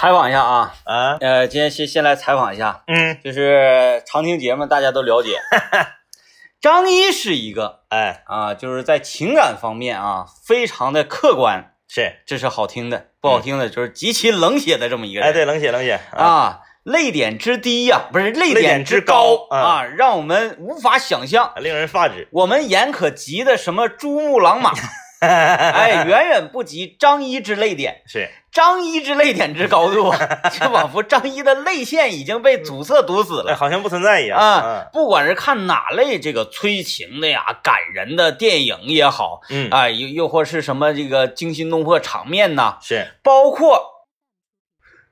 采访一下啊，啊，呃，今天先先来采访一下，嗯，就是常听节目大家都了解，张一是一个。哎，啊，就是在情感方面啊，非常的客观，是，这是好听的，不好听的就是极其冷血的这么一个人。哎，对，冷血冷血，啊，泪点之低呀、不是泪泪点之点之高啊，让我们无法想象。令人发指。我们眼可及的什么珠穆朗玛，哎，远远不及张一之泪点。是，张一之泪点之高度啊，就仿佛张一的泪腺已经被阻塞堵死哎，了好像不存在一样啊！不管是看哪类这个催情的呀、感人的电影也好，嗯，啊，又又或是什么这个惊心动魄场面呐，是包括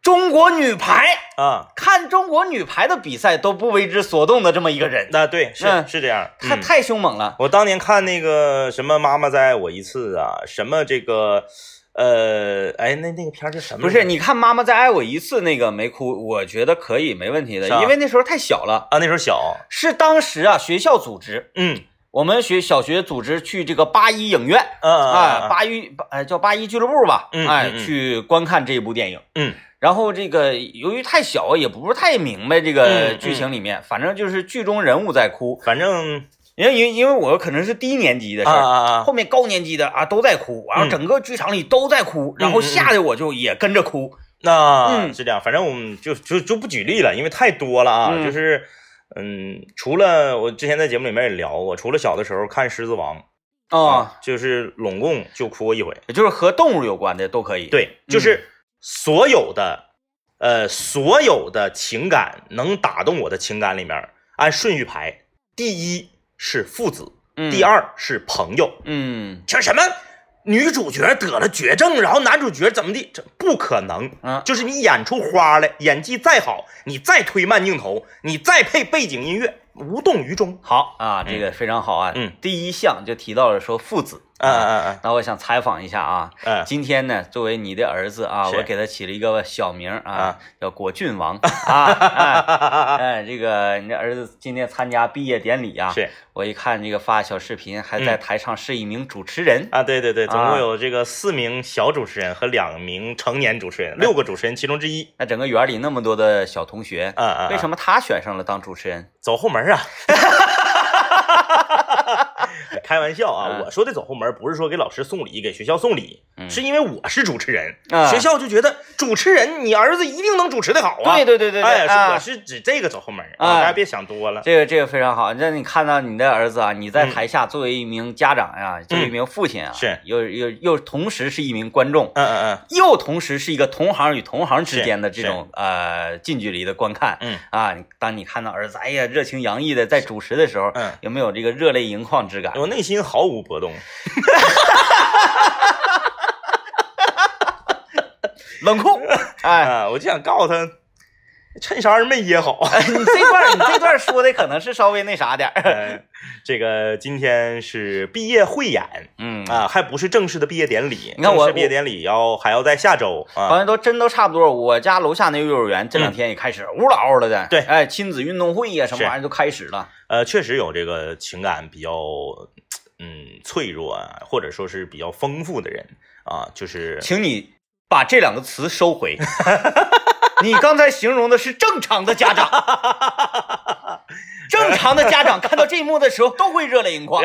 中国女排，啊，看中国女排的比赛都不为之所动的这么一个人，那对，是嗯。是这样。嗯。他太凶猛了。我当年看那个什么《妈妈再爱我一次》啊，什么这个，呃，哎，那那个片儿叫什么？不是，你看妈妈再爱我一次那个没哭，我觉得可以，没问题的，因为那时候太小了。啊，那时候小，是当时啊学校组织，嗯。我们学小学组织去这个八一影院，嗯哎，八一哎叫八一俱乐部吧，嗯哎去观看这部电影。嗯然后这个由于太小，也不是太明白这个嗯剧情里面，反正就是剧中人物在哭，反正因为因为因为我可能是低年级的事儿，后面高年级的啊都在哭，然后嗯整个剧场里都在哭，然后吓得我就也跟着哭。那嗯是这样，反正我们就就就不举例了，因为太多了啊。嗯就是，嗯，除了我之前在节目里面也聊过，除了小的时候看《狮子王》啊，就是拢共就哭过一回。也就是和动物有关的都可以。，对，就是所有的，呃，所有的情感能打动我的情感里面，按顺序排，第一是父子，嗯、第，二是朋友。嗯这什么女主角得了绝症，然后男主角怎么的？这不可能。啊就是你演出花来，演技再好，你再推慢镜头，你再配背景音乐，无动于衷。好啊，这个非常好啊。嗯，第一项就提到了说父子。嗯嗯嗯那我想采访一下啊，嗯今天呢，作为你的儿子啊，我给他起了一个小名啊啊，叫果郡王 啊。哎这个你这儿子今天参加毕业典礼啊，是我一看这个发小视频，还在嗯台上是一名主持人。啊，对对对，总啊共有这个四名小主持人和两名成年主持人，六个主持人其中之一。那整个园里那么多的小同学，嗯嗯，为什么他选上了当主持人？走后门啊？开玩笑啊！嗯。我说的走后门不是说给老师送礼，给学校送礼，嗯。是因为我是主持人，啊。学校就觉得主持人你儿子一定能主持的好啊。对对对对对，我是指这个走后门啊。啊，大家别想多了。这个这个非常好，那你看到你的儿子啊，你在嗯。台下作为一名家长呀、作为一名父亲啊，是。又又又同时是一名观众，嗯嗯嗯。又同时是一个同行与同行之间的这种呃近距离的观看。嗯。啊，当你看到儿子哎呀热情洋溢的在主持的时候，嗯。有没有这个热泪盈眶之感内心毫无波动。冷酷，哎，啊，我就想告诉他，衬衫没掖好。你这段你这段说的可能是稍微那啥点儿，呃 这个今天是毕业汇演嗯啊，还不是正式的毕业典礼。你看我正式毕业典礼要还要在下周啊。好像都真都差不多。我家楼下那个幼儿园这两天也开始呜啦嗷了的，嗯对哎，亲子运动会呀、什么玩意儿都开始了。呃，确实有这个情感比较嗯脆弱啊，或者说是比较丰富的人啊，就是请你把这两个词收回。你刚才形容的是正常的家长，正常的家长看到这一幕的时候都会热泪盈眶。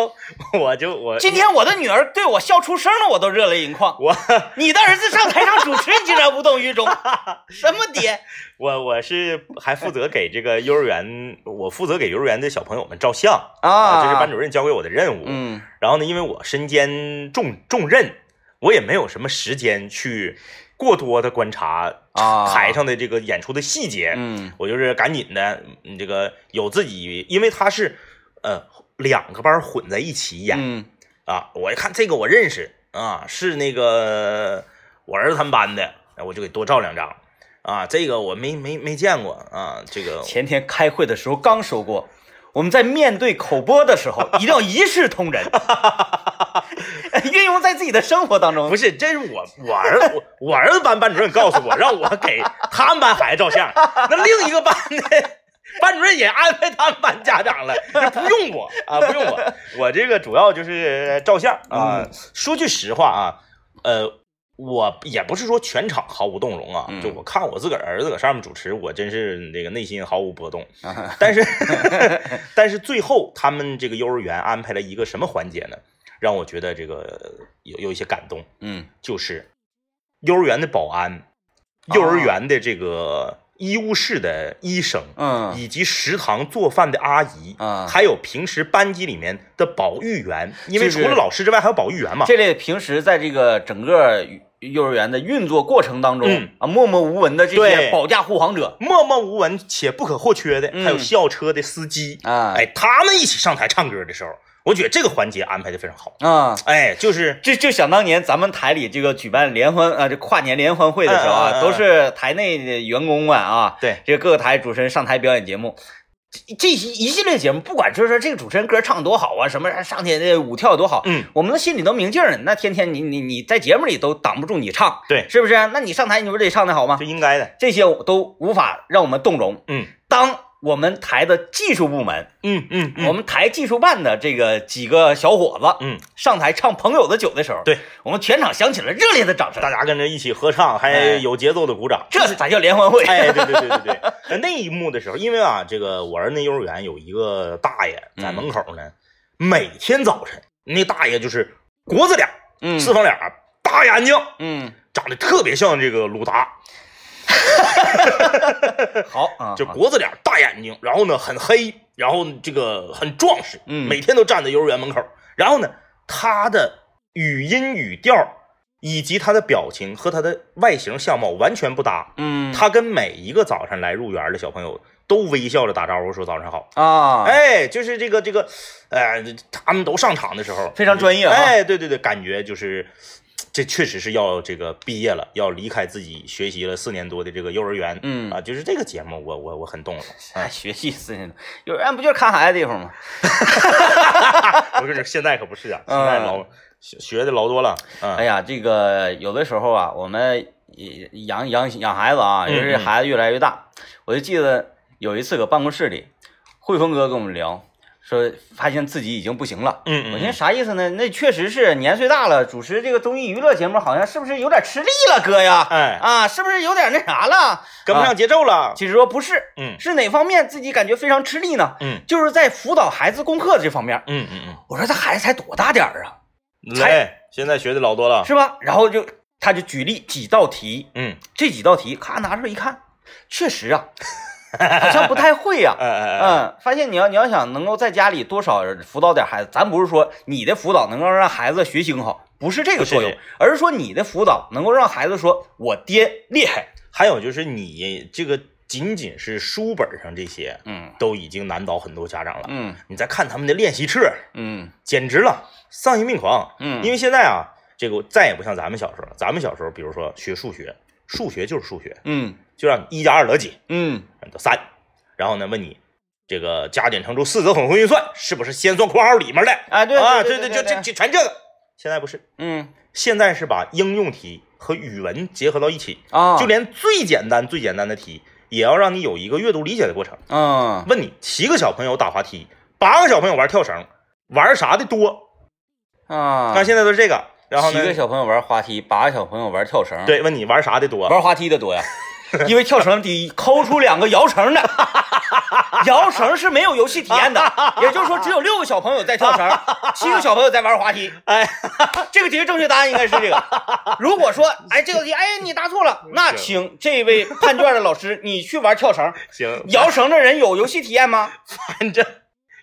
我就我今天我的女儿对我笑出声了，我都热泪盈眶。我你的儿子上台上主持，你竟然无动于衷，什么爹？我我是还负责给这个幼儿园，我负责给幼儿园的小朋友们照相啊这是班主任交给我的任务。嗯然后呢，因为我身兼重重任，我也没有什么时间去过多的观察啊台上的这个演出的细节。嗯我就是赶紧的，嗯，这个有自己，因为他是呃两个班混在一起演、嗯啊。我一看这个我认识啊，是那个我儿子他们班的，我就给多照两张啊。这个我没没没见过啊，这个 前天开会的时候刚说过，我们在面对口播的时候 一定要一视同仁，运用在自己的生活当中。不是，这是我我儿子我我儿子班班主任告诉我，让我给他们班孩子照相。那另一个班的班主任也安排他们班家长了，这不用我啊，不用我，我这个主要就是照相啊。说句实话啊，呃，我也不是说全场毫无动容啊，嗯就我看我自个儿儿子搁上面主持，我真是那个内心毫无波动。啊但是 但是最后他们这个幼儿园安排了一个什么环节呢？让我觉得这个有有一些感动，嗯。就是幼儿园的保安、啊幼儿园的这个医务室的医生，嗯。以及食堂做饭的阿姨，啊，还有平时班级里面的保育员，因为除了老师之外还有保育员嘛。这类平时在这个整个幼儿园的运作过程当中、嗯啊，默默无闻的这些保驾护航者默默无闻且不可或缺的，嗯。还有校车的司机，啊，哎，他们一起上台唱歌的时候，我觉得这个环节安排的非常好。啊。哎，就是就就想当年咱们台里这个举办联欢啊，这跨年联欢会的时候啊，都是台内的员工们啊，对，这个各个台主持人上台表演节目，这这一一系列节目，不管就是说这个主持人歌唱多好啊，什么上天的舞跳多好，嗯，我们的心里都明镜儿。那天天你你你在节目里都挡不住你唱，对是不是？那你上台你不得唱的好吗就？应该的。这些都无法让我们动容。嗯当我们台的技术部门，嗯嗯嗯，我们台技术办的这个几个小伙子，嗯，上台唱《朋友的酒》的时候，对。我们全场响起了热烈的掌声。大家跟着一起合唱，还哎有节奏的鼓掌。这才叫联欢会。哎，对对对对对，呃那一幕的时候，因为啊，这个我儿子那幼儿园有一个大爷在门口呢，每天早晨那大爷就是国字脸，嗯。四方脸，大眼睛，嗯，长得特别像这个鲁达，好啊，就国字脸，大眼睛，然后呢很黑，然后这个很壮实，嗯每天都站在幼儿园门口，然后呢，他的语音语调以及他的表情和他的外形相貌完全不搭，嗯，他跟每一个早上来入园的小朋友都微笑着打招呼说早上好，啊，，哎，就是这个这个，呃，他们都上场的时候非常专业啊哎，对对对，感觉就是。这确实是要这个毕业了，要离开自己学习了四年多的这个幼儿园，嗯啊，就是这个节目我，我我很动容。哎，学习四年多，幼儿园不就是看孩子的地方吗？我跟你说，现在可不是啊，现嗯在老学学的老多了。嗯，哎呀，这个有的时候啊，我们养养养孩子啊，嗯尤其是孩子越来越大，我就记得有一次搁办公室里，汇丰哥跟我们聊，说发现自己已经不行了。嗯嗯我寻思啥意思呢？那确实是年岁大了，主持这个综艺娱乐节目，好像是不是有点吃力了，哥呀？哎，啊，是不是有点那啥了？跟不上节奏了。其实说不是，嗯是哪方面自己感觉非常吃力呢？嗯就是在辅导孩子功课这方面。嗯嗯嗯我说这孩子才多大点儿啊，嗯，来，现在学的老多了。是吧？然后就他就举例几道题，嗯，这几道题咔拿出来一看，确实啊，好像不太会呀、嗯，发现你要你要想能够在家里多少辅导点孩子，咱不是说你的辅导能够让孩子学习更好，不是这个作用是，而是说你的辅导能够让孩子说我爹厉害。还有就是你这个仅仅是书本上这些，嗯都已经难倒很多家长了。嗯你再看他们的练习册，嗯简直了，丧心病狂。嗯，因为现在啊，这个再也不像咱们小时候了。咱们小时候，比如说学数学，数学就是数学，嗯就让你一加二得几，嗯得三。然后呢，问你这个加减乘除四则混合运算是不是先算括号里面的？啊对啊，对对就就就全这个。现在不是，嗯现在是把应用题和语文结合到一起，啊，就连最简单最简单的题，也要让你有一个阅读理解的过程。嗯问你七个小朋友打滑梯，八个小朋友玩跳绳，玩啥的多？啊，那现在都是这个。然后呢七个？小朋友玩滑梯，八个小朋友玩跳绳，，对，问你玩啥的多？玩滑梯的多呀，因为跳绳第一，抠出两个摇绳的，摇绳是没有游戏体验的，也就是说只有六个小朋友在跳绳，七个小朋友在玩滑梯。哎，这个题的正确答案应该是这个。如果说，哎，这个题，哎，你答错了，那请这位判卷的老师，你去玩跳绳。行，摇绳的人有游戏体验吗？反正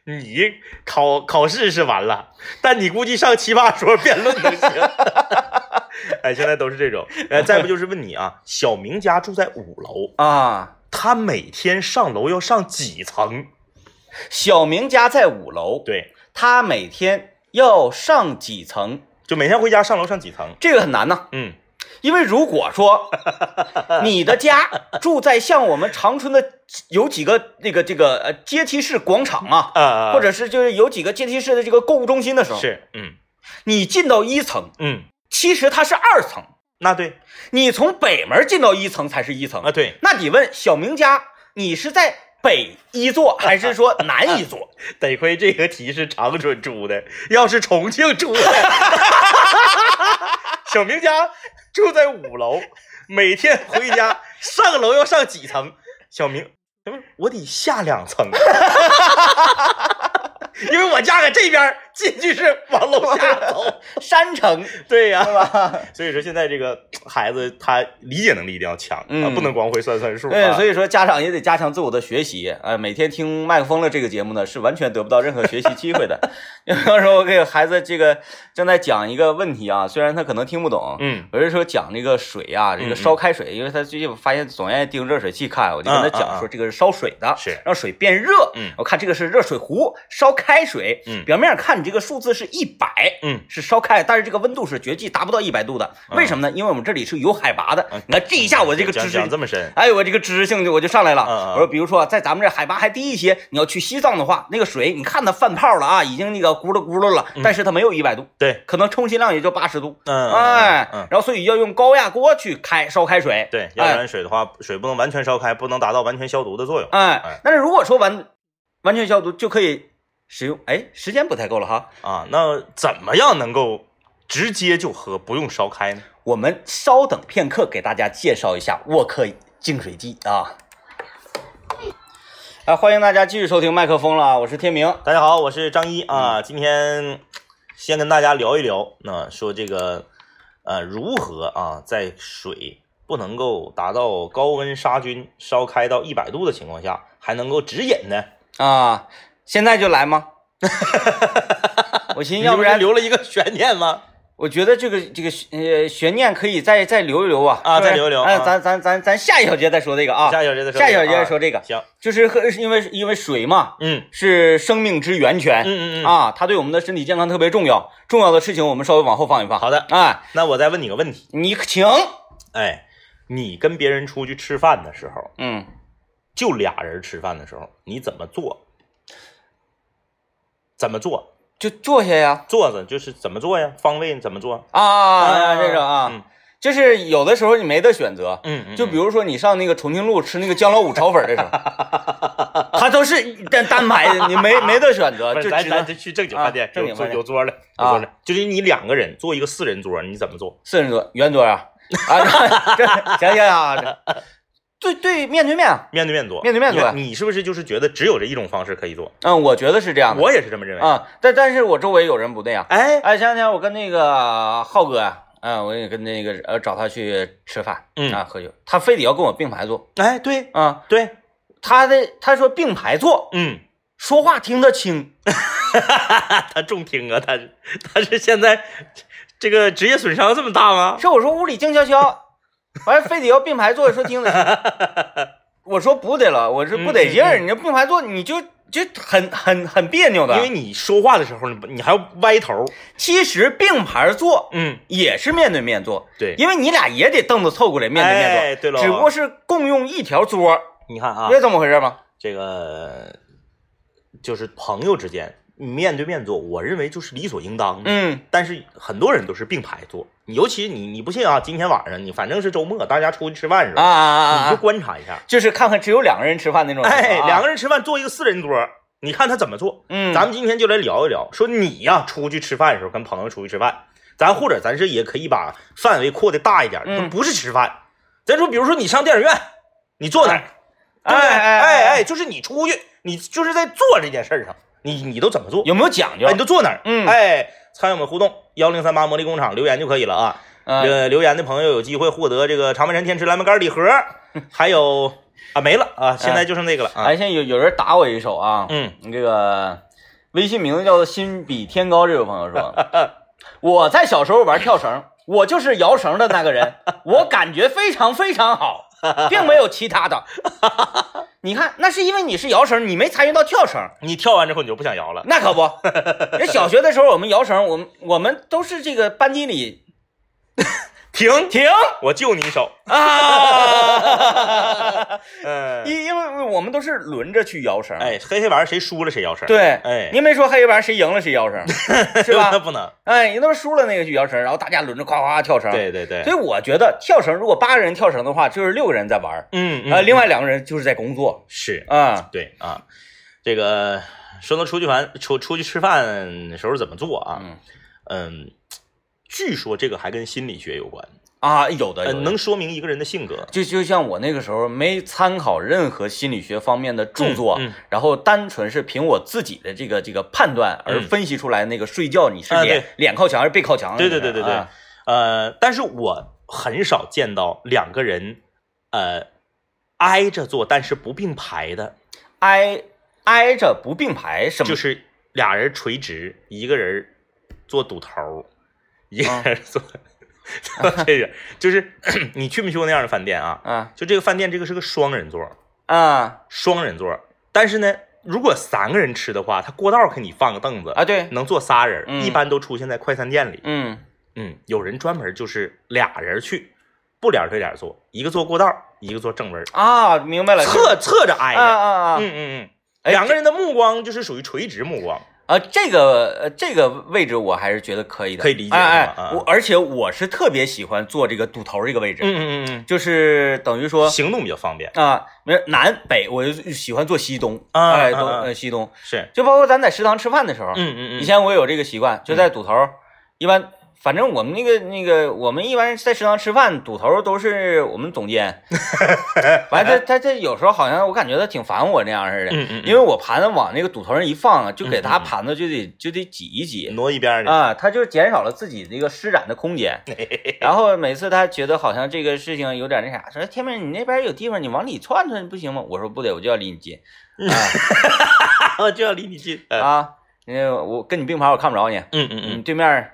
你考考试是完了，但你估计上奇葩说辩论都行。哎，现在都是这种。哎，再不就是问你啊，小明家住在五楼，啊，他每天上楼要上几层？小明家在五楼，对，他每天要上几层？就每天回家上楼上几层？这个很难呐。嗯，因为如果说 你的家住在像我们长春的有几个那个这个呃阶梯式广场啊，啊，或者是就是有几个阶梯式的这个购物中心的时候，是，嗯你进到一层，嗯，其实它是二层，那对你从北门进到一层才是一层啊，。对，那你问小明家，你是在北一座 还是说南一座？得亏这个题是长春出的，要是重庆出的，小明家住在五楼，每天回家上楼要上几层？小明，小明，我得下两层，因为我家搁这边，进去是往楼下走。山城 对呀？所以说现在这个孩子他理解能力一定要强不能光会算算数、啊。对，所以说家长也得加强自我的学习。呃，每天听麦克风的这个节目呢，是完全得不到任何学习机会的。有时候我给孩子这个正在讲一个问题啊，虽然他可能听不懂，嗯我是说讲这个水啊，这个烧开水，因为他最近发现总愿意盯热水器看，我就跟他讲说这个是烧水的，是让水变热。嗯我看这个是热水壶烧开水，嗯表面看你这个数字是一百，嗯是烧开，但是这个温度是绝对达不到一百度的。为什么呢？因为我们这里是有海拔的嗯。你看这一下我这个知识讲这么深，哎，我这个知识性就我就上来了。我说，比如说在咱们这海拔还低一些，你要去西藏的话，那个水你看它泛泡了啊，已经那个咕噜咕噜了，但是它没有一百度，对，可能充其量也就八十度。嗯，哎，然后所以要用高压锅去开烧开水。对，要不哎然水的话，水不能完全烧开，不能达到完全消毒的作用。哎哎，但是如果说完完全消毒就可以使用，哎，时间不太够了哈。啊，那怎么样能够直接就喝，不用烧开呢？我们稍等片刻，给大家介绍一下沃克净水机啊。啊，欢迎大家继续收听麦克风了啊，我是天明。大家好，我是张一嗯啊，今天先跟大家聊一聊，那、说这个呃如何啊在水不能够达到高温杀菌、烧开到一百度的情况下，还能够直饮呢？啊，现在就来吗？我寻思，要不然你留了一个悬念吗？我觉得这个这个呃悬念可以再再留一留啊啊再留一留哎，啊咱咱咱咱下一小节再说这个啊，下一小节再说这个。下一小节再说这个，行，就是和因为因为水嘛嗯是生命之源泉，嗯嗯嗯。啊，它对我们的身体健康特别重要。重要的事情我们稍微往后放一放。好的哎，那我再问你个问题，你请，哎，你跟别人出去吃饭的时候，嗯，就俩人吃饭的时候，你怎么做？怎么做？就坐下呀，坐着就是怎么做呀？方位怎么做？啊这个啊，嗯就是有的时候你没得选择。嗯嗯，就比如说你上那个重庆路吃那个姜老五炒粉的时候，他都是单单排的，你没没得选择，就是只能咱咱这去正经饭店啊，正经饭店有桌了，有啊桌了，就是你两个人坐一个四人桌，你怎么做？四人桌圆桌啊 啊，这行行啊，这对对面对面啊，面对面坐，面对面坐你你是不是就是觉得只有这一种方式可以做？嗯，我觉得是这样的我也是这么认为。啊，但但是我周围有人不那样。哎，哎，前两天我跟那个浩哥啊，嗯，我也跟那个呃找他去吃饭，嗯啊喝酒，他非得要跟我并排坐哎，对啊，对，他的他说并排坐，嗯，说话听得清，他重听啊，他是他是现在这个职业损伤这么大吗？是我说屋里静悄悄，完了非得要并排坐，说听得清，我说不得了，我说不得劲儿，嗯。嗯你这并排坐你就就很很很别扭的，因为你说话的时候，你你还要歪头。其实并排坐嗯，也是面对面坐，对，因为你俩也得凳子凑过来面对面坐，哎，对了，只不过是共用一条桌，你看啊，是这么回事吗？这个就是朋友之间面对面坐，我认为就是理所应当的。嗯但是很多人都是并排坐，你尤其你你不信啊？今天晚上你反正是周末，大家出去吃饭的时啊候，你就啊啊啊！观察一下，就是看看只有两个人吃饭那种。哎，两个人吃饭坐一个四人桌，你看他怎么做。嗯，咱们今天就来聊一聊，说你呀出去吃饭的时候跟朋友出去吃饭，咱或者咱是也可以把范围扩的大一点，嗯不是吃饭，咱说比如说你上电影院，你坐哪儿？对不对？哎哎哎哎就是你出去，你就是在做这件事儿上，你你都怎么做？有没有讲究哎，？你都坐哪儿？嗯哎，参与我们互动，幺零三八魔力工厂留言就可以了啊。嗯，呃，留言的朋友有机会获得这个长白山天池蓝莓干礼盒，还有啊没了啊，现在就剩这个了啊。哎，现在有有人打我一手啊，嗯，你这个微信名字叫做心比天高，这位朋友说，我在小时候玩跳绳，我就是摇绳的那个人，我感觉非常非常好，并没有其他的。你看，那是因为你是摇绳，你没参与到跳绳，你跳完之后你就不想摇了。那可不。人小学的时候我们摇绳，我们我们都是这个班级里停，停我救你一手。啊，嗯，因因为我们都是轮着去摇绳。哎，黑黑玩谁输了谁摇绳。，对，哎您没说黑黑玩谁赢了谁摇绳，是吧那？不能。哎，人都是输了那个去摇绳，然后大家轮着夸夸跳绳。，对对对所，以我觉得跳绳如果八个人跳绳的话，就是六个人在玩儿，嗯啊，另外外两个人就是在工作是啊。对啊，这个说到出去玩出出去吃饭的时候怎么做啊？嗯嗯，据说这个还跟心理学有关，啊，有的呃，有的能说明一个人的性格。就就像我那个时候没参考任何心理学方面的著作，嗯嗯然后单纯是凭我自己的这个这个判断而嗯分析出来那个睡觉你是啊脸、脸靠墙还是背靠墙？对对对对对，啊呃，但是我很少见到两个人，呃，挨着坐但是不并排的，挨挨着不并排，什么？就是俩人垂直，一个人坐堵头，一啊个人坐，坐 这个就是 你去没去过那样的饭店啊？啊就这个饭店，这个是个双人座，啊双人座，但是呢，如果三个人吃的话，他过道给你放个凳子，啊，对，能坐仨人，嗯一般都出现在快餐店里。嗯嗯，有人专门就是俩人去，不脸对脸坐，一个坐过道，一个坐正位，啊，明白了，侧侧着挨啊着。啊啊嗯嗯嗯，哎两个人的目光就是属于垂直目光。啊，这个呃这个位置我还是觉得可以的，可以理解哎哎我而且我是特别喜欢坐这个堵头这个位置，嗯嗯嗯就是等于说嗯，行动比较方便。啊，没有南北，我就喜欢坐西东，哎，东西东，是，就包括咱在食堂吃饭的时候，嗯嗯嗯，以前我有这个习惯，就在堵头，一般反正我们那个那个，我们一般在食堂吃饭，堵头都是我们总监，完他他他有时候好像我感觉他挺烦我那样似的，嗯嗯，因为我盘子往那个堵头上一放啊，就给他盘子就得就得挤一挤。挪一边去。啊，他就减少了自己那个施展的空间，然后每次他觉得好像这个事情有点那啥，说天明你那边有地方，你往里窜窜不行吗？我说不得，我就要离你近啊 我就要离你近。啊啊，因为我跟你并排我看不着你，嗯嗯嗯对面儿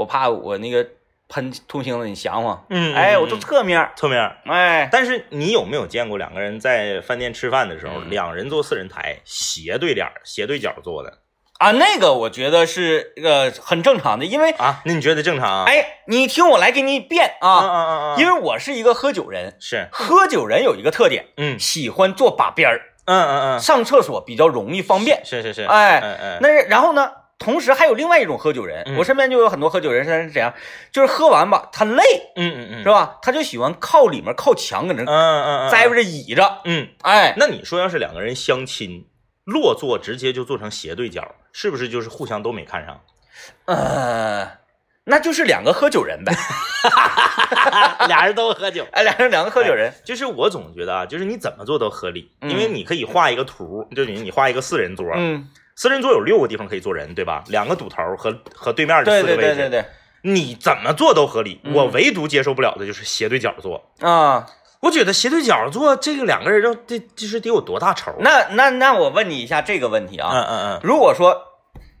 我怕我那个喷吐星子你想我，嗯，哎，嗯我坐侧面，侧面。哎，但是你有没有见过两个人在饭店吃饭的时候，嗯两人坐四人台，斜对脸、斜对角坐的啊，那个我觉得是呃很正常的，因为啊？那你觉得正常啊？哎，你听我来给你辩啊啊，啊啊啊！因为我是一个喝酒人，是，喝酒人有一个特点，嗯喜欢坐把边儿，嗯嗯嗯，上厕所比较容易方便。是是是，哎嗯嗯，那是然后呢，同时还有另外一种喝酒人，嗯。我身边就有很多喝酒人是怎样，就是喝完吧，他累嗯嗯嗯，是吧？他就喜欢靠里面靠墙搁那嗯嗯嗯，栽着倚着，嗯，哎，那你说要是两个人相亲，落座直接就做成斜对角，是不是就是互相都没看上？呃，那就是两个喝酒人呗，俩人都喝酒。哎，俩人两个喝酒人，就是我总觉得啊，就是你怎么做都合理，嗯。因为你可以画一个图，就你你画一个四人桌，嗯，四人座有六个地方可以坐人，对吧？两个堵头和和对面的对四个位置，对对对对，你怎么做都合理。嗯我唯独接受不了的就是斜对角坐，啊，我觉得斜对角坐这个两个人这就是得有多大仇？那那那我问你一下这个问题啊，嗯嗯嗯，如果说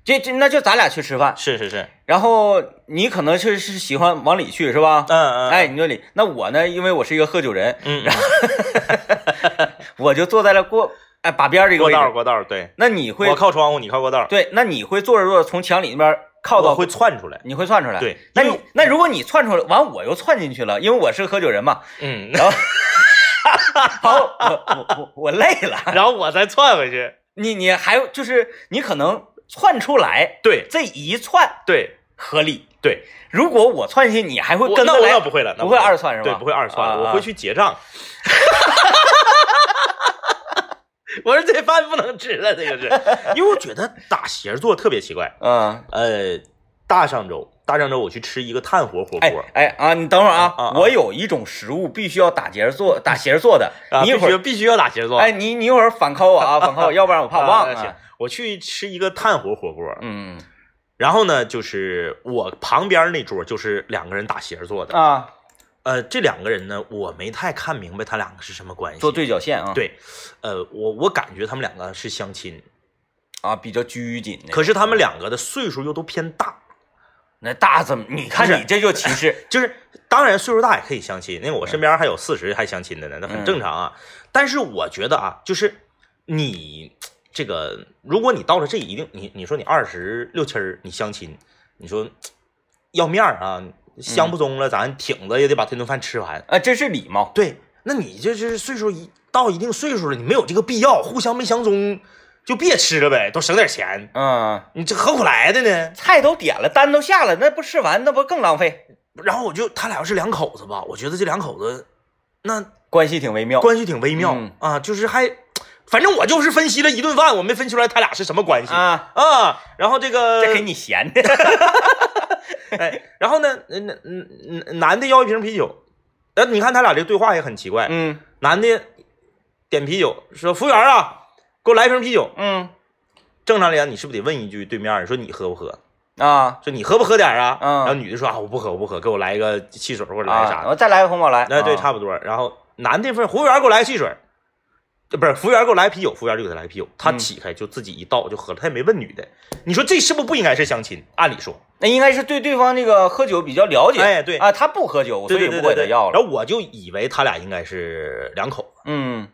这这那就咱俩去吃饭，是是是，然后你可能是是喜欢往里去是吧？嗯嗯，哎，你说里，那我呢？因为我是一个喝酒人，嗯，我就坐在了过哎把边儿这个过道。过道，对，那你会我靠窗户，你靠过道，对？那你会坐着坐着从墙里那边靠到会窜出来。你会窜出来？对那你那如果你窜出来，完我又窜进去了，因为我是喝酒人嘛，嗯，然后，然后我我我我累了，然后我再窜回去。你你还就是你可能窜出来，对这一窜对合理。对，如果我窜进去，你还会跟那我跟着来？那不会了，不会二窜是吧对，不会二窜，我会去结账。我说这饭不能吃了，这个是，因为我觉得打斜坐特别奇怪。嗯，呃，大上周，大上周我去吃一个炭火火哎锅，哎啊，你等会儿啊，啊啊啊我有一种食物必须要打结做，打斜做的。啊，你一会儿，必须要打斜坐。哎，你你一会儿反扣我啊，反扣我，要不然我怕忘啊行啊。，我去吃一个炭火火锅，嗯然后呢，就是我旁边那桌就是两个人打斜坐的。啊，呃，这两个人呢，我没太看明白他两个是什么关系。做对角线啊，对，呃，我我感觉他们两个是相亲，啊，比较拘谨。可是他们两个的岁数又都偏大，那大怎么？你看你这就歧视。就是当然岁数大也可以相亲，因为我身边还有四十还相亲的呢，那很正常啊。但是我觉得啊，就是你这个，如果你到了这一定，你你说你二十六七儿你相亲，你说要面儿啊，相不中了，咱挺着也得把这顿饭吃完。啊，这是礼貌。对，那你这就是岁数一到一定岁数了，你没有这个必要，互相没相中就别吃了呗，都省点钱。嗯，你这何苦来的呢？菜都点了，单都下了，那不吃完那不更浪费？然后我就他俩要是两口子吧，我觉得这两口子那关系挺微妙。关系挺微妙、嗯啊，就是还，反正我就是分析了一顿饭，我没分析出来他俩是什么关系啊，啊。然后这个这给你闲的。哎，然后呢，嗯嗯嗯，男的要一瓶啤酒，呃，你看他俩这个对话也很奇怪，嗯男的点啤酒，说服务员啊，给我来一瓶啤酒。嗯正常来讲，你是不是得问一句对面你，说你喝不喝？啊说你喝不喝点啊？嗯然后女的说啊，我不喝，我不喝，给我来一个汽水或者来个啥。我再来个红宝来。哎，对，啊差不多。然后男的说，服务员给我来个汽水，呃不是服务员给我来啤酒，服务员就给他来啤酒，他嗯起开就自己一倒就喝了，他也没问女的。你说这是不是不应该是相亲？按理说，那应该是对对方那个喝酒比较了解。哎对啊，他不喝酒，所以不。给他要了。然后我就以为他俩应该是两口子。嗯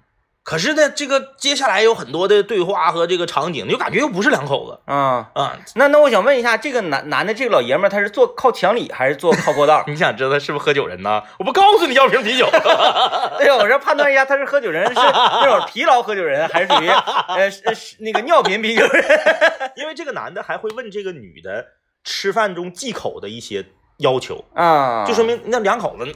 可是呢，这个接下来有很多的对话和这个场景，就感觉又不是两口子啊，啊。那那我想问一下，这个男男的这个老爷们儿，他是坐靠墙里还是坐靠过道 你想知道他是不是喝酒人呢？我不告诉你要瓶啤酒。对呀，我这判断一下，他是喝酒人，是那种疲劳喝酒人，还是属于呃是是那个尿频啤酒人？因为这个男的还会问这个女的吃饭中忌口的一些要求，啊，就说明那两口子，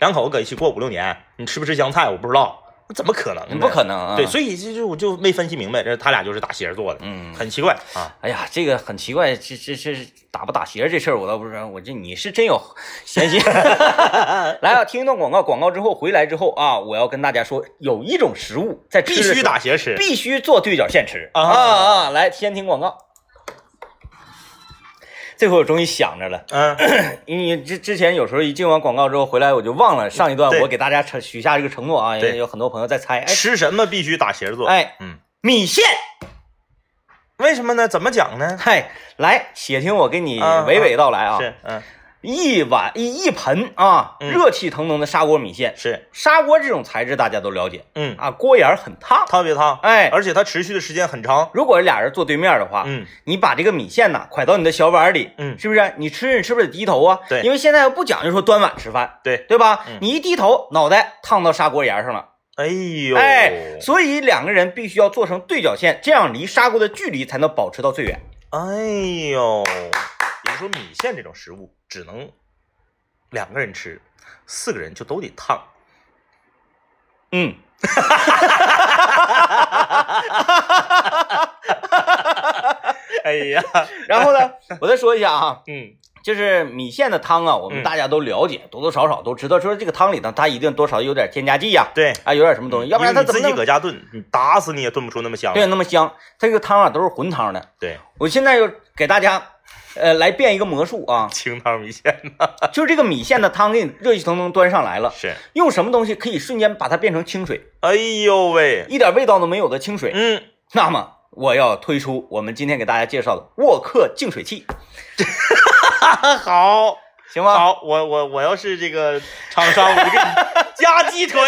两口子搁一起过五六年，你吃不吃香菜我不知道，那怎么可能呢？不可能啊。对，所以这就我就没分析明白，这他俩就是打斜着做的，嗯，很奇怪啊。哎呀，这个很奇怪，这这这打不打斜这事儿我倒不知道，我这你是真有闲心。来啊，听一段广告，广告之后回来之后啊，我要跟大家说，有一种食物在吃必须打斜吃，必须做对角线吃啊啊！来，先听广告。这回我终于想着了，嗯，因为之之前有时候一进完广告之后回来，我就忘了上一段我给大家承许下这个承诺啊，有很多朋友在猜，哎吃什么必须打斜着做。哎，嗯，米线，为什么呢？怎么讲呢？嗨，来，且听我给你啊娓娓道来啊，是，嗯，一碗一一盆啊，嗯。热气腾腾的砂锅米线，是，砂锅这种材质大家都了解。嗯，啊，锅沿儿很烫，特别烫，哎，而且它持续的时间很长。如果俩人坐对面的话，嗯，你把这个米线呐蒯到你的小碗里，嗯。是不是？你吃你是不是得低头啊？对。因为现在又不讲究说端碗吃饭，对，对吧？嗯。你一低头，脑袋烫到砂锅沿上了，哎呦，哎，所以两个人必须要做成对角线，这样离砂锅的距离才能保持到最远。哎呦，也就是说米线这种食物只能两个人吃，四个人就都得烫。嗯，哎呀，然后呢，我再说一下啊，嗯，就是米线的汤啊，我们嗯大家都了解，多多少少都知道，说这个汤里头它一定多少有点添加剂呀、对，啊，有点什么东西，要不然它怎么你自己搁家炖，你打死你也炖不出那么香。对那么香？它这个汤啊都是浑汤的。对，我现在又给大家，呃，来变一个魔术啊，清汤米线呢？就是这个米线的汤给你热气腾腾端上来了，是，用什么东西可以瞬间把它变成清水，哎呦喂，一点味道都没有的清水？嗯，那么我要推出我们今天给大家介绍的沃克净水器，好，行吗？好，我我我要是这个厂商，我就给你加鸡腿，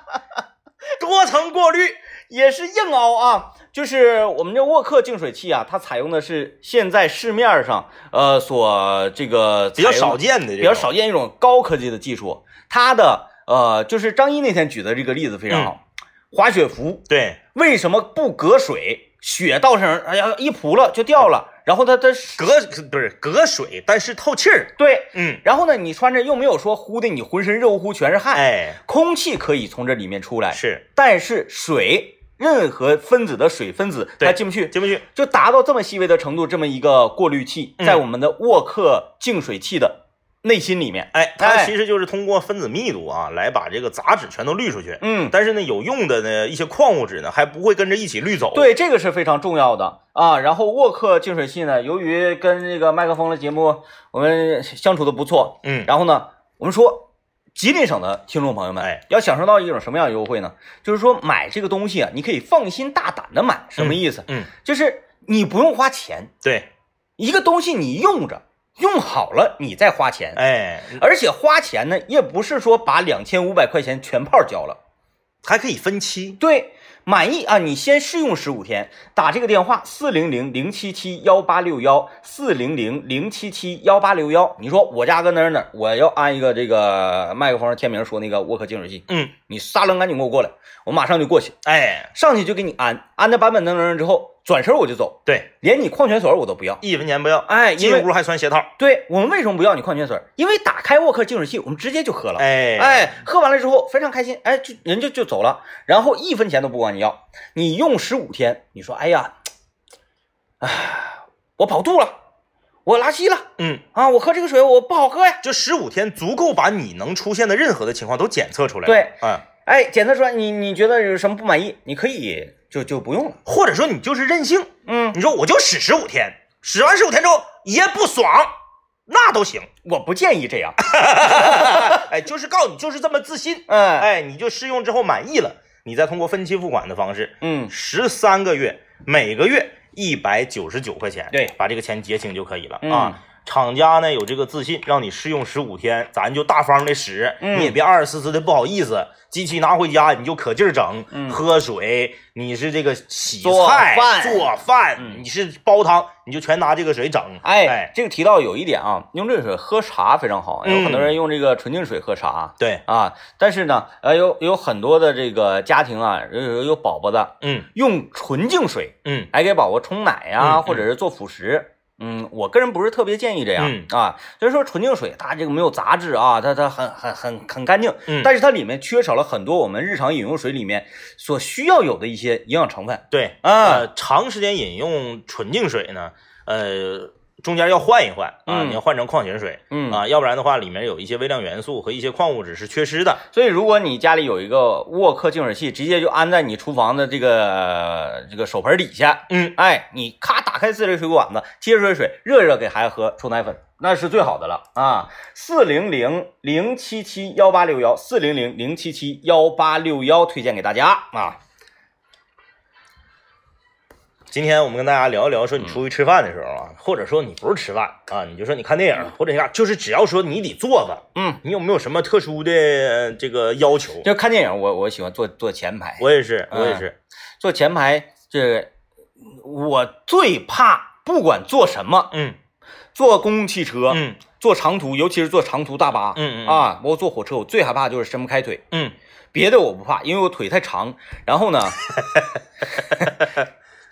多层过滤。也是硬凹啊，就是我们这沃克净水器啊，它采用的是现在市面上呃所这个比较少见的，比较少见一种高科技的技术。它的呃，就是张一那天举的这个例子非常好，滑雪服。对，为什么不隔水？雪到上，哎呀，一扑了就掉了，然后它它隔不是隔水，但是透气儿。对，嗯，然后呢，你穿着又没有说呼的你浑身热乎乎全是汗，哎，空气可以从这里面出来，是。但是水任何分子的水分子它进不去，进不去。就达到这么细微的程度，这么一个过滤器，嗯在我们的沃克净水器的内心里面，哎，它哎其实就是通过分子密度啊，来把这个杂质全都滤出去。嗯，但是呢，有用的呢一些矿物质呢，还不会跟着一起滤走。，对，这个是非常重要的啊。然后沃克净水器呢，由于跟这个麦克风的节目我们相处的不错，嗯，然后呢，我们说吉林省的听众朋友们，哎，要享受到一种什么样的优惠呢？就是说买这个东西啊，你可以放心大胆的买，什么意思？嗯，就是你不用花钱，对，一个东西你用着用好了，你再花钱。哎，而且花钱呢，也不是说把两千五百块钱全泡交了。还可以分期。对，满意啊，你先试用十五天，打这个电话四零零零七七幺八六幺四零零零七七幺八六幺。你说我家搁哪儿哪儿，我要安一个这个麦克风上天明说那个沃克净水器，嗯，你撒楞赶紧给我过来，我马上就过去，哎，上去就给你安，安的板板正正之后，转身我就走，对，连你矿泉水我都不要。一分钱不要。哎，进屋还穿鞋套。对我们为什么不要你矿泉水？因为打开沃克净水器，我们直接就喝了。哎，哎，喝完了之后非常开心，哎，就人就就走了，然后一分钱都不管你要，你用十五天，你说，哎呀，哎，我跑肚了，我拉稀了嗯，啊，我喝这个水我不好喝呀。就十五天足够把你能出现的任何的情况都检测出来。对，嗯，哎，检测出来你你觉得有什么不满意，你可以就就不用了。或者说你就是任性，嗯，你说我就使十五天，使完十五天之后爷不爽，那都行。我不建议这样。哎，就是告诉你就是这么自信，嗯哎，你就试用之后满意了，你再通过分期付款的方式，嗯，十三个月，每个月一百九十九块钱，对把这个钱结清就可以了、嗯啊。厂家呢有这个自信，让你试用十五天，咱就大方的使，嗯。你也别二十四次的不好意思。机器拿回家你就可劲儿整，嗯。喝水，你是这个洗做菜、饭。做饭，嗯。你是煲汤，你就全拿这个水整。哎哎，，这个提到有一点啊，用这个水喝茶非常好，有嗯很多人用这个纯净水喝茶。对，啊，但是呢，呃，有有很多的这个家庭啊，有有有宝宝的，嗯。用纯净水嗯。来给宝宝冲奶呀、或者是做辅食。嗯，我个人不是特别建议这样、嗯啊，就是说纯净水它这个没有杂质啊，它它很很很很干净，嗯，但是它里面缺少了很多我们日常饮用水里面所需要有的一些营养成分。对，啊呃，长时间饮用纯净水呢，呃，中间要换一换啊，嗯你要换成矿泉水，嗯啊，要不然的话里面有一些微量元素和一些矿物质是缺失的。所以，如果你家里有一个沃克净水器，直接就安在你厨房的这个这个手盆底下，嗯，哎，你咔打开自来水管子，接出来水，热热给孩子喝，冲奶粉，那是最好的了啊！四零零零七七幺八六幺，四零零零七七幺八六幺，推荐给大家啊！今天我们跟大家聊一聊，说嗯你出去吃饭的时候啊，或者说你不是吃饭啊，你就说你看电影，或者你看，就是只要说你得坐着，嗯，你有没有什么特殊的呃这个要求？就看电影，我我喜欢坐坐前排，我也是，我也嗯是，坐前排，这我最怕，不管坐什么，嗯。坐公共汽车，嗯。坐长途，尤其是坐长途大巴，嗯嗯啊，包括坐火车，我最害怕就是伸不开腿。嗯，别的我不怕，因为我腿太长。然后呢，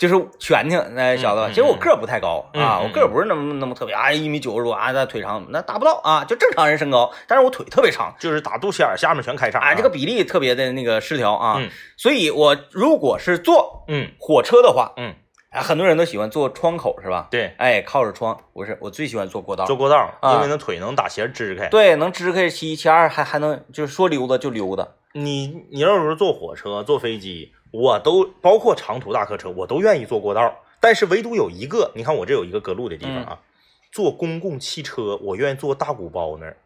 就是拳挺那小子其实我个儿不太高啊，我个儿不是那么那么特别啊，一米九十多啊，那腿长那达不到啊，就正常人身高，但是我腿特别长。就是打肚脐眼下面全开叉啊，这个比例特别的那个失调啊，嗯所以我如果是坐嗯火车的话，嗯，啊，很多人都喜欢坐窗口是吧？对，哎，靠着窗，不是，我最喜欢坐过道，坐过道，啊因为那腿能打斜支开。对，能支开七七二，还还能就是说溜达就溜达。你你要是坐火车、坐飞机，我都包括长途大客车，我都愿意坐过道儿。但是唯独有一个，你看我这有一个隔路的地方啊，坐公共汽车，我愿意坐大鼓包那儿。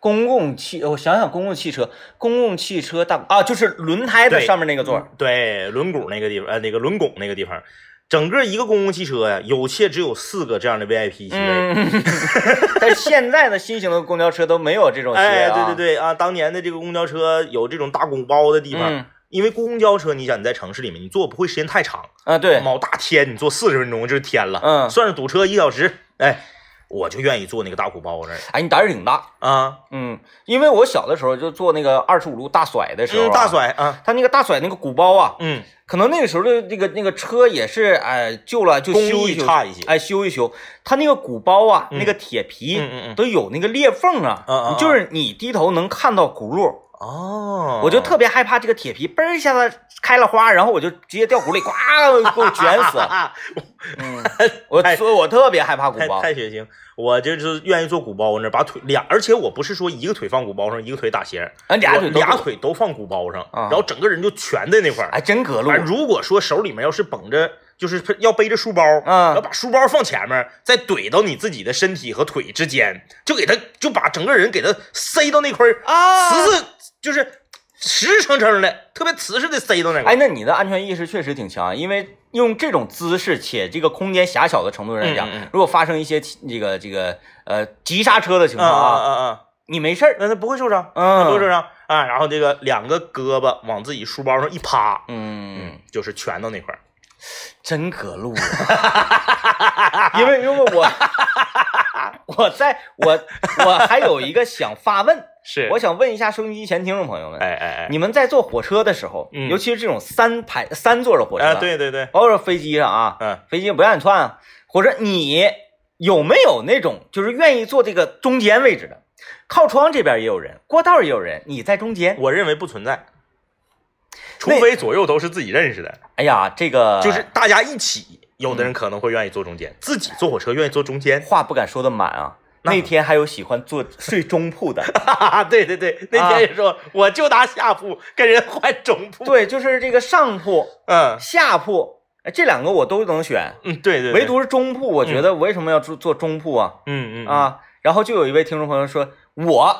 公共汽，我想想，公共汽车，公共汽车大啊，就是轮胎的上面那个座儿。对，轮毂那个地方，呃，那个轮拱那个地方，整个一个公共汽车呀，有且只有四个这样的 VIP 席位。嗯，但是现在的新型的公交车都没有这种鞋哎，啊。对对对啊，当年的这个公交车有这种大鼓包的地方，嗯因为公交车，你想你在城市里面，你坐不会时间太长，啊，对，某大天你坐四十分钟就是天了，嗯。算是堵车一小时，哎，我就愿意坐那个大鼓包那儿哎，你胆儿挺大。啊，嗯，因为我小的时候就坐那个二十五路大甩的时候、嗯，大，甩啊，他那个大甩那个鼓包啊，嗯，可能那个时候的那个那个车也是哎旧了就工艺修一修，差一些，哎修一修，它那个鼓包啊，嗯那个铁皮。都有那个裂缝啊，就是你低头能看到轱辘，哦，我就特别害怕这个铁皮嘣一下子开了花，然后我就直接掉鼓里，呱给我卷死。嗯，我太所以我特别害怕鼓太包。太血腥，我就是愿意坐鼓包那儿，把腿俩，而且我不是说一个腿放鼓包上，一个腿打斜，啊，俩腿都俩腿都放鼓包上，啊然后整个人就蜷在那块儿。还真隔路如果说手里面要是绷着，就是要背着书包，嗯要把书包放前面，再怼到你自己的身体和腿之间，就给他就把整个人给他塞到那块儿，啊瓷实就是实诚诚的，特别瓷实的塞到那块哎，那你的安全意识确实挺强，因为用这种姿势且这个空间狭小的程度来讲，嗯嗯嗯如果发生一些这个这个呃急刹车的情啊况啊啊啊！你没事儿。那他不会受伤，嗯不会受伤啊。然后这个两个胳膊往自己书包上一趴，嗯，就是蜷到那块儿。真隔路啊！因为因为我我在我我还有一个想发问，是我想问一下收音机前听众朋友们，哎哎哎，你们在坐火车的时候，嗯尤其是这种三排三座的火车，啊，对对对，包括飞机上啊，嗯，飞机不让你窜啊，或者你有没有那种就是愿意坐这个中间位置的？靠窗这边也有人，过道也有人，你在中间。我认为不存在，除非左右都是自己认识的，哎呀，这个就是大家一起有的人可能会愿意坐中间，自己坐火车愿意坐中间。话不敢说的满啊。那那天还有喜欢坐睡中铺的，哈哈，对对对，那天也说，我就拿下铺跟人换中铺。对，就是这个上铺、嗯。下铺，哎这两个我都能选，嗯，对对，对。唯独是中铺，我觉得为什么要做做中铺啊？嗯嗯，啊，然后就有一位听众朋友说，我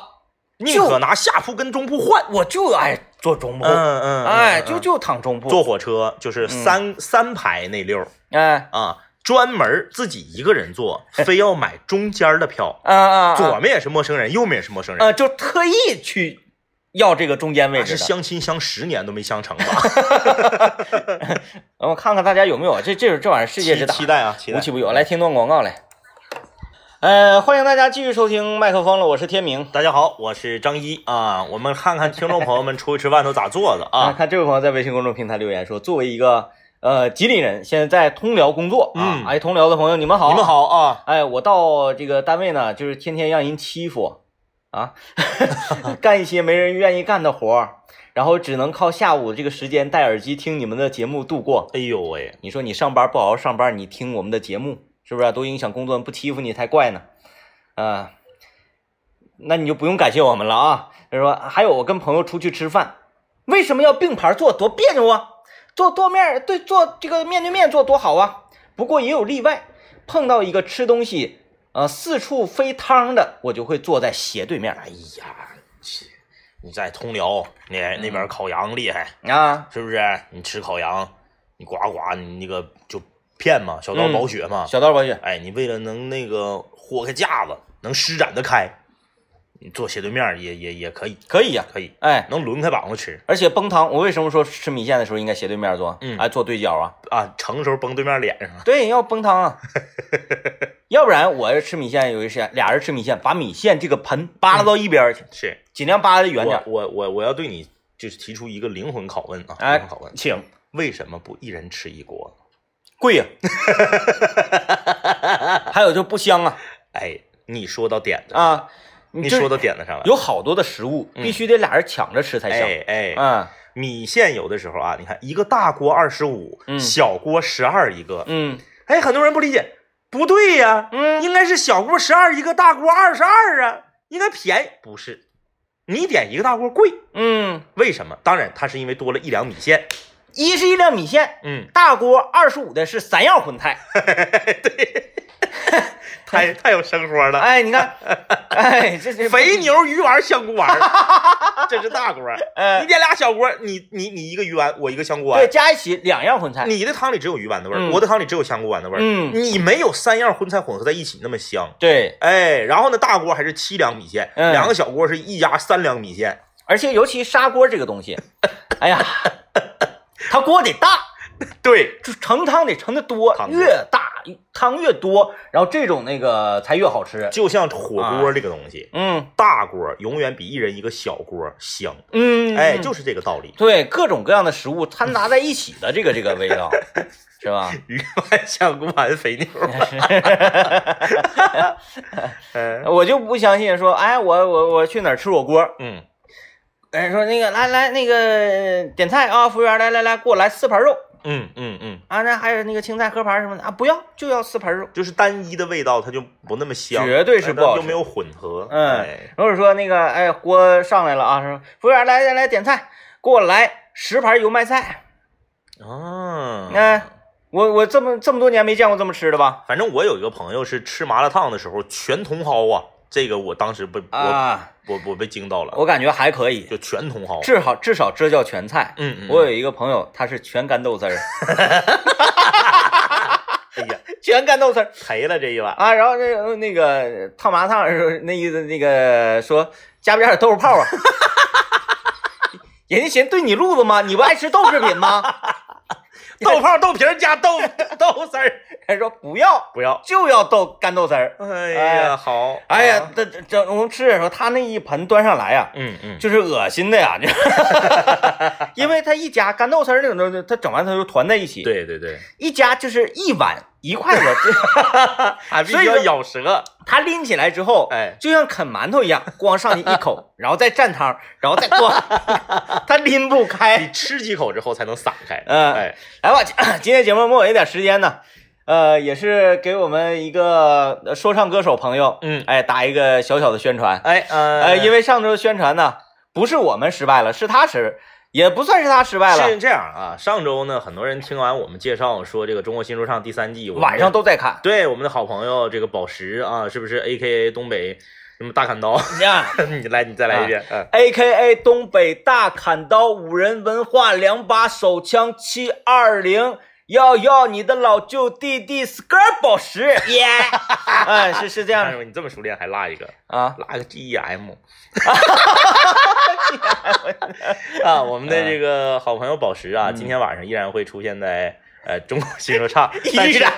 宁可拿下铺跟中铺换。我就爱坐中铺，嗯嗯，哎，嗯就就躺中铺，坐火车就是三三排那溜儿。哎。啊，专门自己一个人坐，非要买中间的票，啊啊，左面也是陌生人，右面也是陌生人。呃，就特意去要这个中间位置的。相亲相十年都没相成吧？呃 我看看大家有没有这这这玩意儿世界之大期，待啊，期待无奇不有。来听段广告来。呃，欢迎大家继续收听麦克风了，我是天明。大家好，我是张一啊。我们看看听众朋友们出去吃饭都咋做的啊，啊？看这位朋友在微信公众平台留言说，作为一个呃吉林人，现在在通辽工作啊，嗯哎，通辽的朋友你们好，你们。好啊，哎，我到这个单位呢，就是天天让人欺负啊，干一些没人愿意干的活儿，然后只能靠下午这个时间戴耳机听你们的节目度过。哎呦喂，你说你上班不好好上班，你听我们的节目，是不是、都影响工作？不欺负你才怪呢。啊、那你就不用感谢我们了啊。他说还有我跟朋友出去吃饭，为什么要并排坐？多别扭啊！坐多面对做这个面对面做多好啊。不过也有例外，碰到一个吃东西呃四处飞汤的，我就会坐在斜对面哎呀，切你在通辽，那那边烤羊厉害，啊。是不是？你吃烤羊，你呱呱，你那个就片嘛，小刀嗯薄血嘛。小道宝雪，哎，你为了能那个豁开架子，能施展得开，你做斜对面也也也可以，可以呀、可以，哎，能轮开膀子吃而且崩汤，我为什么说吃米线的时候应该斜对面坐？嗯哎，做对角啊。啊，盛的时候崩对面脸上。对，要崩汤啊，要不然我要吃米线，有一些俩人吃米线，把米线这个盆扒拉到一边儿去，是，尽量扒拉的远点。我我我我要对你就是提出一个灵魂拷问啊，灵哎魂拷问，，请为什么不一人吃一锅？贵呀、还有就不香啊哎，你说到点子，啊！这你说到点子上了。有好多的食物必须得俩人抢着吃才香。哎哎，嗯米线有的时候啊，你看一个大锅二十五，嗯小锅十二一个。嗯哎，很多人不理解，不对呀，嗯，应该是小锅十二一个，大锅二十二啊，应该便宜。不是，你点一个大锅贵，嗯，为什么？当然，它是因为多了一两米线。一是一两米线，嗯，大锅二十五的是三样荤菜。太太有生活了。哎，你看，哎，这是 肥牛、鱼丸、香菇丸，这是大锅。哎你点俩小锅，你你你一个鱼丸，我一个香菇丸对。加一起两样荤菜。你的汤里只有鱼丸的味儿，嗯我的汤里只有香菇丸的味儿。嗯，你没有三样荤菜混合在一起那么香。对，哎，然后呢，大锅还是七两米线，嗯两个小锅是一家三两米线。而且尤其砂锅这个东西，哎呀，它锅得大，对，就盛汤得盛的多越大汤越多，然后这种那个才越好吃。就像火锅这个东西，嗯大锅永远比一人一个小锅香。嗯，哎，就是这个道理。对各种各样的食物掺杂在一起的这个这个味道，是吧？鱼丸、香菇丸、肥牛。嗯我就不相信说，哎，我我我去哪儿吃火锅？嗯，哎，说那个来来那个点菜啊，服务员来来来，给我来四盘肉嗯嗯嗯，啊，那还有那个青菜合盘什么的啊，不要就要四盘肉。就是单一的味道，它就不那么香，绝对是不好吃又没有混合。嗯哎如果说那个哎锅上来了啊，说服务员来来来点菜，给我来十盘油麦菜。啊，哎，我我这么这么多年没见过这么吃的吧？反正我有一个朋友是吃麻辣烫的时候全茼蒿啊，这个我当时被我啊，我我被惊到了，我感觉还可以，就全茼蒿。至少至少这叫全菜。嗯嗯，我有一个朋友，他是全干豆丝儿，哎呀，全干豆丝儿赔了这一碗。啊。然后那个那个烫麻辣烫的时候，那意思那个说加不加点豆腐泡啊？人家嫌对你路子吗？你不爱吃豆制品吗？豆泡、豆皮儿加豆 豆丝儿，人说不要，不要。就要豆干豆丝儿。哎呀，好。哎呀这这我们吃的时候，他那一盆端上来呀、嗯嗯，就是 恶心的呀，因为他一夹干豆丝儿那种东西，他整完他就团在一起，，对对对，一夹就是一碗一筷子，还必须要所以说咬舌。他拎起来之后，哎，就像啃馒头一样，光上去一口，然后再蘸汤，然后再端，他拎不开你。吃几口之后才能散开。嗯哎，来吧，今天节目末尾一点时间呢，呃，也是给我们一个呃说唱歌手朋友，嗯，哎，打一个小小的宣传。哎，呃，呃，因为上周宣传呢，不是我们失败了，是他失，也不算是他失败了，是这样啊。上周呢，很多人听完我们介绍说这个《中国新说唱》第三季，晚上都在看。对我们的好朋友这个宝石啊，是不是 A K A 东北什么大砍刀？呀 你来，你再来一遍。嗯，，A K A 东北大砍刀，五人文化，两把手枪，七二零。要要你的老舅弟弟 Skr 宝石耶！哎，是是这样。的你这么熟练，还落一个，啊，落个 G E M。啊，我们的这个好朋友宝石啊，嗯。今天晚上依然会出现在呃中国新说唱，但 是依然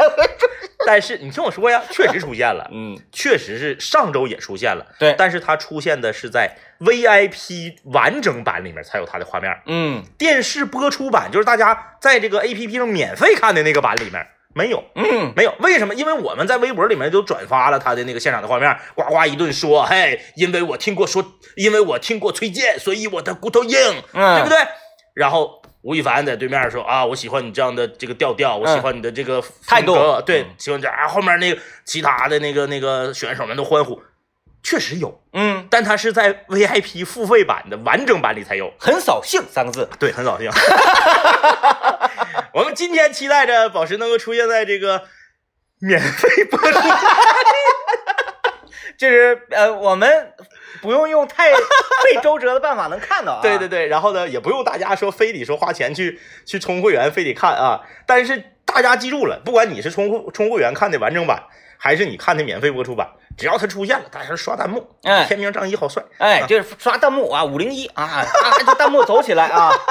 但是你听我说呀，确实出现了，嗯，确实是上周也出现了，对。但是它出现的是在 VIP 完整版里面才有它的画面，嗯。电视播出版就是大家在这个 APP 上免费看的那个版里面没有。嗯，没有，为什么？因为我们在微博里面都转发了他的那个现场的画面，呱呱一顿说，嘿，因为我听过说，因为我听过崔健，所以我的骨头硬，嗯。对不对？然后吴亦凡在对面说啊，我喜欢你这样的这个调调，我喜欢你的这个态度。格对嗯，喜欢这啊。后面那个其他的那个那个选手们都欢呼，确实有，嗯，但它是在 VIP 付费版的完整版里才有，很扫兴三个字。对，很扫兴。我们今天期待着宝石能够出现在这个免费播出。就是呃，我们不用用太 费周折的办法能看到啊。对对对，然后呢，也不用大家说非得说花钱去去充会员，非得看啊。但是大家记住了，不管你是充会充会员看的完整版，还是你看的免费播出版，只要他出现了，大家刷弹幕，哎天明张一好帅，哎，就是刷弹幕啊，五零一啊，啊，这弹幕走起来啊。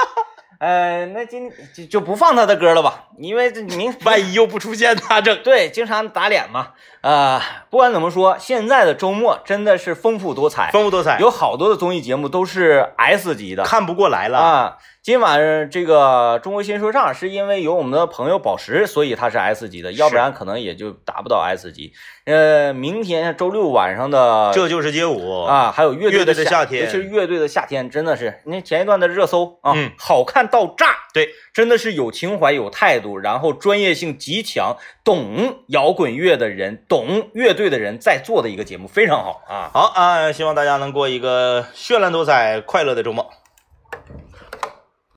呃，那今就就不放他的歌了吧，因为这明万一又不出现咋整？对经常打脸嘛。啊、不管怎么说，现在的周末真的是丰富多彩，丰富多彩，有好多的综艺节目都是 S 级的看不过来了。啊。今晚这个中国新说唱是因为有我们的朋友宝石，所以它是 S 级的，要不然可能也就达不到 S 级。呃，明天周六晚上的这就是街舞，啊，还有乐队的夏夏天尤其是乐队的夏天，真的是那前一段的热搜啊，嗯好看到炸，对，真的是有情怀、有态度，然后专业性极强，懂摇滚乐的人、懂乐队的人在做的一个节目，非常好啊。好啊、希望大家能过一个绚烂多彩、快乐的周末。